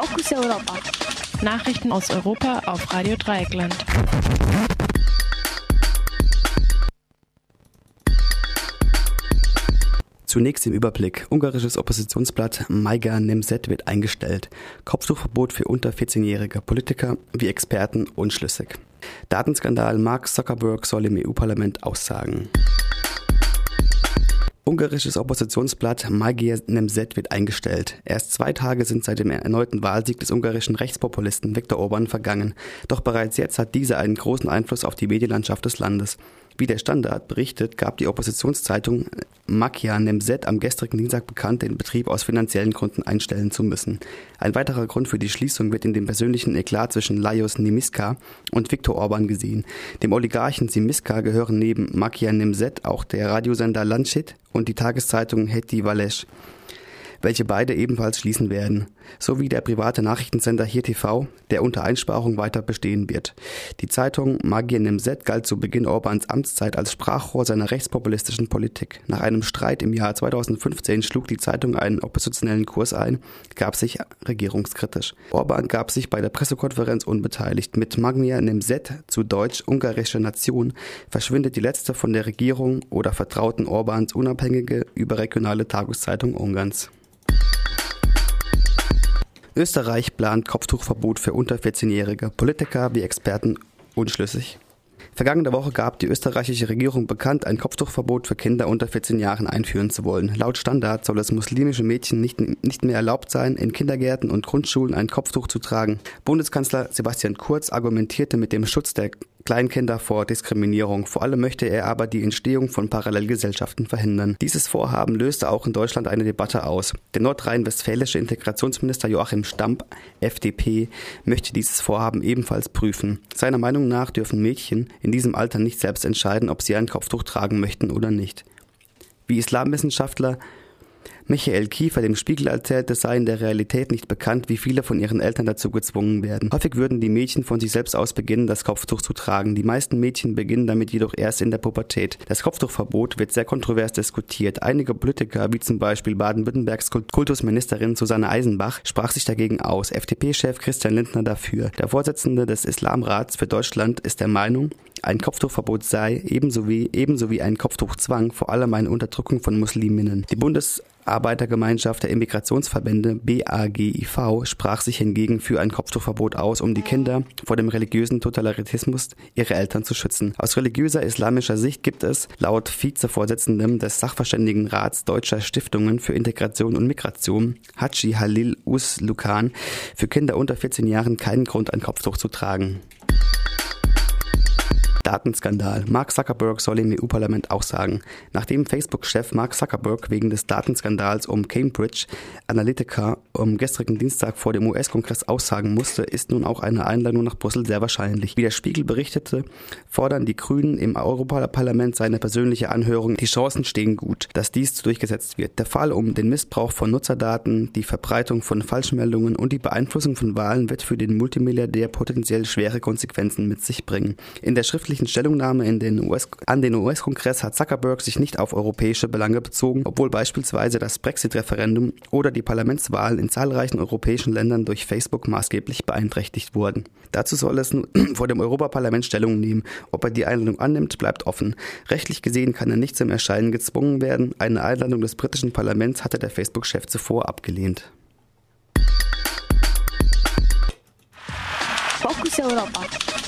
Fokus Europa. Nachrichten aus Europa auf Radio Dreieckland. Zunächst im Überblick. Ungarisches Oppositionsblatt Maiga Nemzet wird eingestellt. Kopftuchverbot für unter 14-jährige Politiker wie Experten unschlüssig. Datenskandal Mark Zuckerberg soll im EU-Parlament aussagen. Ungarisches Oppositionsblatt Magyar Nemzet wird eingestellt. Erst zwei Tage sind seit dem erneuten Wahlsieg des ungarischen Rechtspopulisten Viktor Orban vergangen. Doch bereits jetzt hat dieser einen großen Einfluss auf die Medienlandschaft des Landes. Wie der Standard berichtet, gab die Oppositionszeitung Makia Nemzet am gestrigen Dienstag bekannt, den Betrieb aus finanziellen Gründen einstellen zu müssen. Ein weiterer Grund für die Schließung wird in dem persönlichen Eklat zwischen Lajos Nimiska und Viktor Orban gesehen. Dem Oligarchen Simiska gehören neben Makia Nemzet auch der Radiosender Lancet und die Tageszeitung Heti Vales welche beide ebenfalls schließen werden, sowie der private Nachrichtensender Hier TV, der unter Einsparung weiter bestehen wird. Die Zeitung Magien im Set galt zu Beginn Orbans Amtszeit als Sprachrohr seiner rechtspopulistischen Politik. Nach einem Streit im Jahr 2015 schlug die Zeitung einen oppositionellen Kurs ein, gab sich regierungskritisch. Orban gab sich bei der Pressekonferenz unbeteiligt. Mit Magnia Nemzet, zu Deutsch ungarische Nation, verschwindet die letzte von der Regierung oder vertrauten Orbans unabhängige überregionale Tageszeitung Ungarns. Österreich plant Kopftuchverbot für unter 14-Jährige. Politiker wie Experten unschlüssig. Vergangene Woche gab die österreichische Regierung bekannt, ein Kopftuchverbot für Kinder unter 14 Jahren einführen zu wollen. Laut Standard soll es muslimische Mädchen nicht, nicht mehr erlaubt sein, in Kindergärten und Grundschulen ein Kopftuch zu tragen. Bundeskanzler Sebastian Kurz argumentierte mit dem Schutz der Kleinkinder vor Diskriminierung. Vor allem möchte er aber die Entstehung von Parallelgesellschaften verhindern. Dieses Vorhaben löste auch in Deutschland eine Debatte aus. Der nordrhein-westfälische Integrationsminister Joachim Stamp, FDP, möchte dieses Vorhaben ebenfalls prüfen. Seiner Meinung nach dürfen Mädchen in diesem Alter nicht selbst entscheiden, ob sie ein Kopftuch tragen möchten oder nicht. Wie Islamwissenschaftler Michael Kiefer dem Spiegel erzählte, sei in der Realität nicht bekannt, wie viele von ihren Eltern dazu gezwungen werden. Häufig würden die Mädchen von sich selbst aus beginnen, das Kopftuch zu tragen. Die meisten Mädchen beginnen damit jedoch erst in der Pubertät. Das Kopftuchverbot wird sehr kontrovers diskutiert. Einige Politiker, wie zum Beispiel Baden-Württembergs Kultusministerin Susanne Eisenbach, sprach sich dagegen aus. FDP-Chef Christian Lindner dafür. Der Vorsitzende des Islamrats für Deutschland ist der Meinung, ein Kopftuchverbot sei ebenso wie, ebenso wie ein Kopftuchzwang vor allem eine Unterdrückung von Musliminnen. Die Bundesarbeitergemeinschaft der Immigrationsverbände BAGIV sprach sich hingegen für ein Kopftuchverbot aus, um die Kinder vor dem religiösen Totalitarismus ihrer Eltern zu schützen. Aus religiöser islamischer Sicht gibt es laut Vizevorsitzendem des Sachverständigenrats deutscher Stiftungen für Integration und Migration, Haji Halil Us Lukan, für Kinder unter 14 Jahren keinen Grund, ein Kopftuch zu tragen. Datenskandal. Mark Zuckerberg soll im EU-Parlament aussagen. Nachdem Facebook-Chef Mark Zuckerberg wegen des Datenskandals um Cambridge Analytica am gestrigen Dienstag vor dem US-Kongress aussagen musste, ist nun auch eine Einladung nach Brüssel sehr wahrscheinlich. Wie der Spiegel berichtete, fordern die Grünen im Europaparlament seine persönliche Anhörung. Die Chancen stehen gut, dass dies durchgesetzt wird. Der Fall um den Missbrauch von Nutzerdaten, die Verbreitung von Falschmeldungen und die Beeinflussung von Wahlen wird für den Multimilliardär potenziell schwere Konsequenzen mit sich bringen. In der schriftlichen öffentlichen Stellungnahme den US an den US-Kongress hat Zuckerberg sich nicht auf europäische Belange bezogen, obwohl beispielsweise das Brexit-Referendum oder die Parlamentswahlen in zahlreichen europäischen Ländern durch Facebook maßgeblich beeinträchtigt wurden. Dazu soll es nun vor dem Europaparlament Stellung nehmen. Ob er die Einladung annimmt, bleibt offen. Rechtlich gesehen kann er nicht zum Erscheinen gezwungen werden. Eine Einladung des britischen Parlaments hatte der Facebook-Chef zuvor abgelehnt. Fokus Europa.